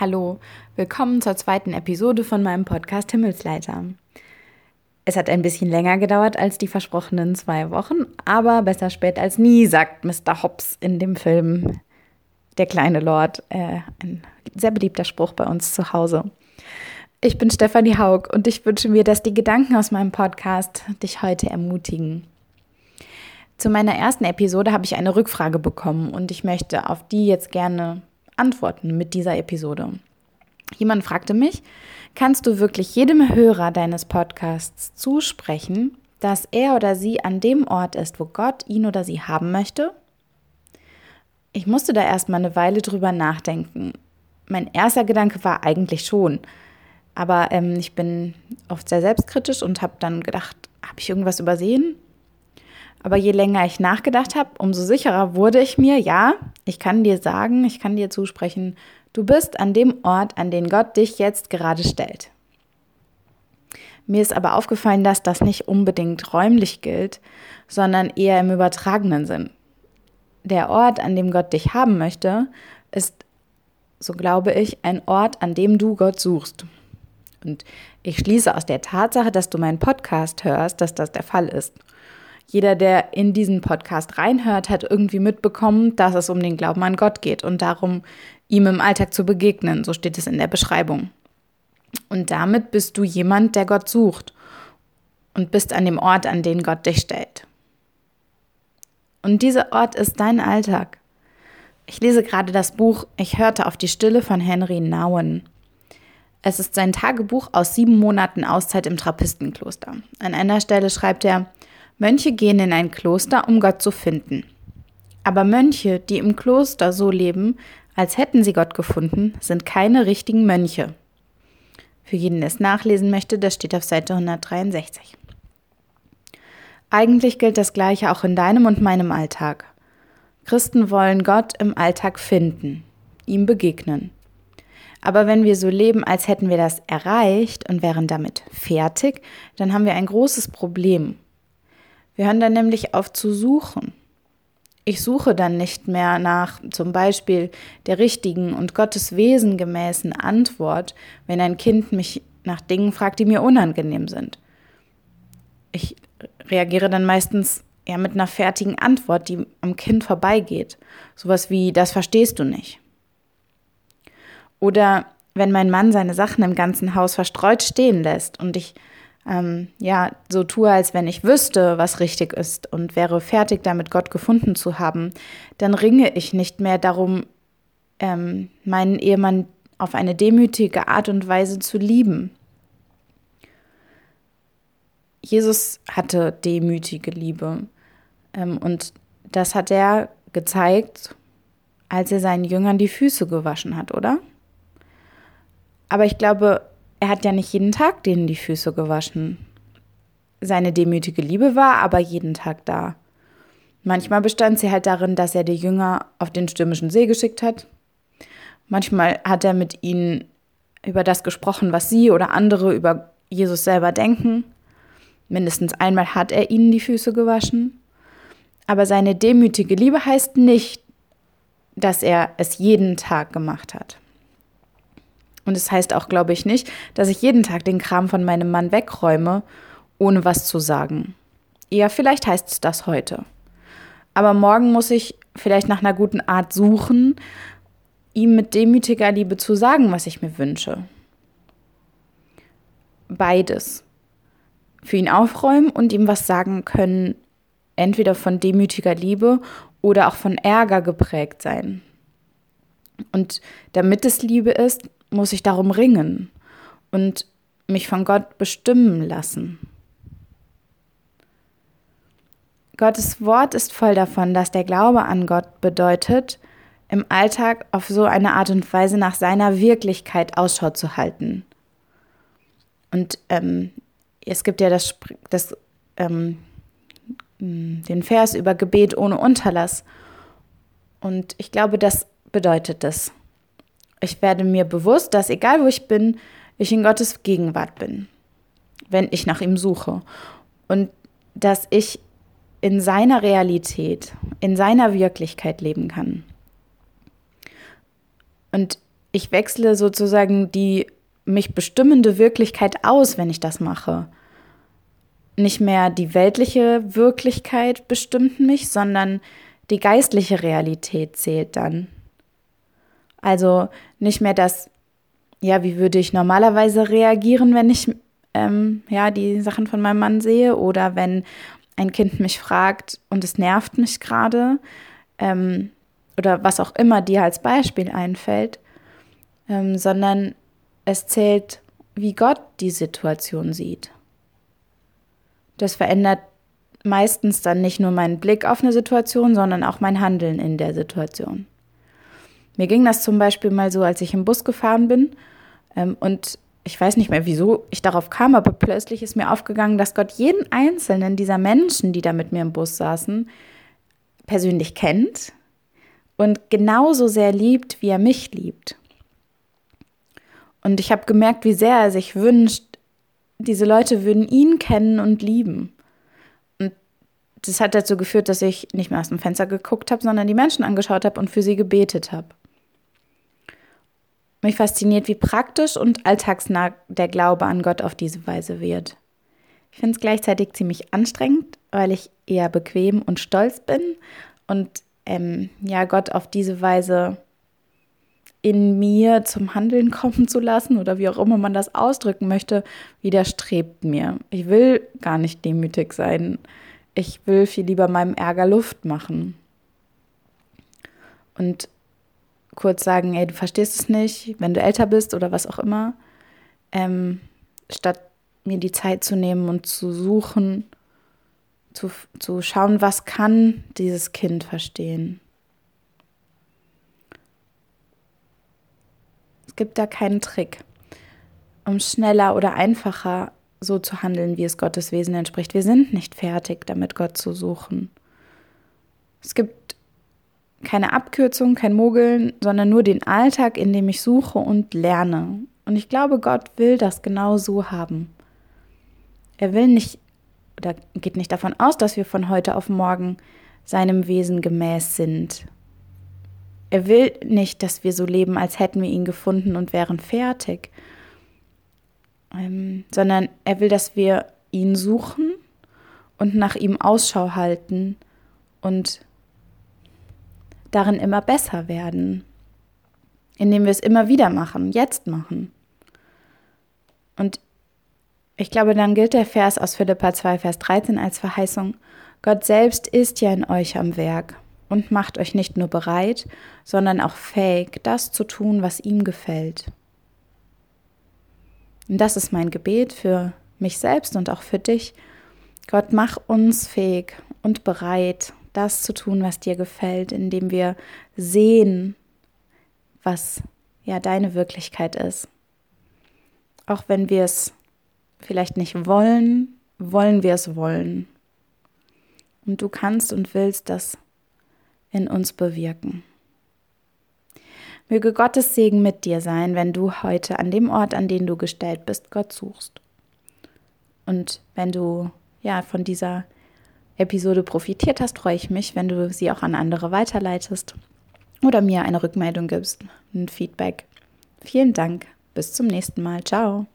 Hallo, willkommen zur zweiten Episode von meinem Podcast Himmelsleiter. Es hat ein bisschen länger gedauert als die versprochenen zwei Wochen, aber besser spät als nie, sagt Mr. Hobbs in dem Film Der kleine Lord. Äh, ein sehr beliebter Spruch bei uns zu Hause. Ich bin Stefanie Haug und ich wünsche mir, dass die Gedanken aus meinem Podcast dich heute ermutigen. Zu meiner ersten Episode habe ich eine Rückfrage bekommen und ich möchte auf die jetzt gerne antworten mit dieser Episode. Jemand fragte mich, kannst du wirklich jedem Hörer deines Podcasts zusprechen, dass er oder sie an dem Ort ist, wo Gott ihn oder sie haben möchte? Ich musste da erstmal eine Weile drüber nachdenken. Mein erster Gedanke war eigentlich schon, aber ähm, ich bin oft sehr selbstkritisch und habe dann gedacht, habe ich irgendwas übersehen? Aber je länger ich nachgedacht habe, umso sicherer wurde ich mir, ja, ich kann dir sagen, ich kann dir zusprechen, du bist an dem Ort, an den Gott dich jetzt gerade stellt. Mir ist aber aufgefallen, dass das nicht unbedingt räumlich gilt, sondern eher im übertragenen Sinn. Der Ort, an dem Gott dich haben möchte, ist, so glaube ich, ein Ort, an dem du Gott suchst. Und ich schließe aus der Tatsache, dass du meinen Podcast hörst, dass das der Fall ist. Jeder, der in diesen Podcast reinhört, hat irgendwie mitbekommen, dass es um den Glauben an Gott geht und darum, ihm im Alltag zu begegnen. So steht es in der Beschreibung. Und damit bist du jemand, der Gott sucht und bist an dem Ort, an den Gott dich stellt. Und dieser Ort ist dein Alltag. Ich lese gerade das Buch Ich hörte auf die Stille von Henry Nouwen. Es ist sein Tagebuch aus sieben Monaten Auszeit im Trappistenkloster. An einer Stelle schreibt er, Mönche gehen in ein Kloster, um Gott zu finden. Aber Mönche, die im Kloster so leben, als hätten sie Gott gefunden, sind keine richtigen Mönche. Für jeden, der es nachlesen möchte, das steht auf Seite 163. Eigentlich gilt das Gleiche auch in deinem und meinem Alltag. Christen wollen Gott im Alltag finden, ihm begegnen. Aber wenn wir so leben, als hätten wir das erreicht und wären damit fertig, dann haben wir ein großes Problem. Wir hören dann nämlich auf zu suchen. Ich suche dann nicht mehr nach zum Beispiel der richtigen und Gottes Wesen gemäßen Antwort, wenn ein Kind mich nach Dingen fragt, die mir unangenehm sind. Ich reagiere dann meistens ja mit einer fertigen Antwort, die am Kind vorbeigeht. Sowas wie, das verstehst du nicht. Oder wenn mein Mann seine Sachen im ganzen Haus verstreut stehen lässt und ich ähm, ja, so tue, als wenn ich wüsste, was richtig ist und wäre fertig damit, Gott gefunden zu haben, dann ringe ich nicht mehr darum, ähm, meinen Ehemann auf eine demütige Art und Weise zu lieben. Jesus hatte demütige Liebe ähm, und das hat er gezeigt, als er seinen Jüngern die Füße gewaschen hat, oder? Aber ich glaube, er hat ja nicht jeden Tag denen die Füße gewaschen. Seine demütige Liebe war aber jeden Tag da. Manchmal bestand sie halt darin, dass er die Jünger auf den stürmischen See geschickt hat. Manchmal hat er mit ihnen über das gesprochen, was sie oder andere über Jesus selber denken. Mindestens einmal hat er ihnen die Füße gewaschen. Aber seine demütige Liebe heißt nicht, dass er es jeden Tag gemacht hat. Und es das heißt auch, glaube ich, nicht, dass ich jeden Tag den Kram von meinem Mann wegräume, ohne was zu sagen. Ja, vielleicht heißt es das heute. Aber morgen muss ich vielleicht nach einer guten Art suchen, ihm mit demütiger Liebe zu sagen, was ich mir wünsche. Beides. Für ihn aufräumen und ihm was sagen können, entweder von demütiger Liebe oder auch von Ärger geprägt sein. Und damit es Liebe ist, muss ich darum ringen und mich von Gott bestimmen lassen. Gottes Wort ist voll davon, dass der Glaube an Gott bedeutet, im Alltag auf so eine Art und Weise nach seiner Wirklichkeit Ausschau zu halten. Und ähm, es gibt ja das, das ähm, den Vers über Gebet ohne Unterlass. Und ich glaube, das bedeutet das. Ich werde mir bewusst, dass egal wo ich bin, ich in Gottes Gegenwart bin, wenn ich nach ihm suche. Und dass ich in seiner Realität, in seiner Wirklichkeit leben kann. Und ich wechsle sozusagen die mich bestimmende Wirklichkeit aus, wenn ich das mache. Nicht mehr die weltliche Wirklichkeit bestimmt mich, sondern die geistliche Realität zählt dann. Also nicht mehr das, ja, wie würde ich normalerweise reagieren, wenn ich ähm, ja die Sachen von meinem Mann sehe oder wenn ein Kind mich fragt und es nervt mich gerade ähm, oder was auch immer dir als Beispiel einfällt, ähm, sondern es zählt, wie Gott die Situation sieht. Das verändert meistens dann nicht nur meinen Blick auf eine Situation, sondern auch mein Handeln in der Situation. Mir ging das zum Beispiel mal so, als ich im Bus gefahren bin ähm, und ich weiß nicht mehr, wieso ich darauf kam, aber plötzlich ist mir aufgegangen, dass Gott jeden einzelnen dieser Menschen, die da mit mir im Bus saßen, persönlich kennt und genauso sehr liebt, wie er mich liebt. Und ich habe gemerkt, wie sehr er sich wünscht, diese Leute würden ihn kennen und lieben. Und das hat dazu geführt, dass ich nicht mehr aus dem Fenster geguckt habe, sondern die Menschen angeschaut habe und für sie gebetet habe. Mich fasziniert, wie praktisch und alltagsnah der Glaube an Gott auf diese Weise wird. Ich finde es gleichzeitig ziemlich anstrengend, weil ich eher bequem und stolz bin und ähm, ja, Gott auf diese Weise in mir zum Handeln kommen zu lassen oder wie auch immer man das ausdrücken möchte, widerstrebt mir. Ich will gar nicht demütig sein. Ich will viel lieber meinem Ärger Luft machen. Und kurz sagen, ey, du verstehst es nicht, wenn du älter bist oder was auch immer, ähm, statt mir die Zeit zu nehmen und zu suchen, zu, zu schauen, was kann dieses Kind verstehen. Es gibt da keinen Trick, um schneller oder einfacher so zu handeln, wie es Gottes Wesen entspricht. Wir sind nicht fertig, damit Gott zu suchen. Es gibt keine Abkürzung, kein Mogeln, sondern nur den Alltag, in dem ich suche und lerne. Und ich glaube, Gott will das genau so haben. Er will nicht oder geht nicht davon aus, dass wir von heute auf morgen seinem Wesen gemäß sind. Er will nicht, dass wir so leben, als hätten wir ihn gefunden und wären fertig, ähm, sondern er will, dass wir ihn suchen und nach ihm Ausschau halten und darin immer besser werden, indem wir es immer wieder machen, jetzt machen. Und ich glaube, dann gilt der Vers aus Philippa 2, Vers 13 als Verheißung, Gott selbst ist ja in euch am Werk und macht euch nicht nur bereit, sondern auch fähig, das zu tun, was ihm gefällt. Und das ist mein Gebet für mich selbst und auch für dich. Gott, mach uns fähig und bereit, das zu tun, was dir gefällt, indem wir sehen, was ja deine Wirklichkeit ist. Auch wenn wir es vielleicht nicht wollen, wollen wir es wollen. Und du kannst und willst das in uns bewirken. Möge Gottes Segen mit dir sein, wenn du heute an dem Ort, an den du gestellt bist, Gott suchst. Und wenn du ja von dieser Episode profitiert hast, freue ich mich, wenn du sie auch an andere weiterleitest oder mir eine Rückmeldung gibst, ein Feedback. Vielen Dank. Bis zum nächsten Mal. Ciao.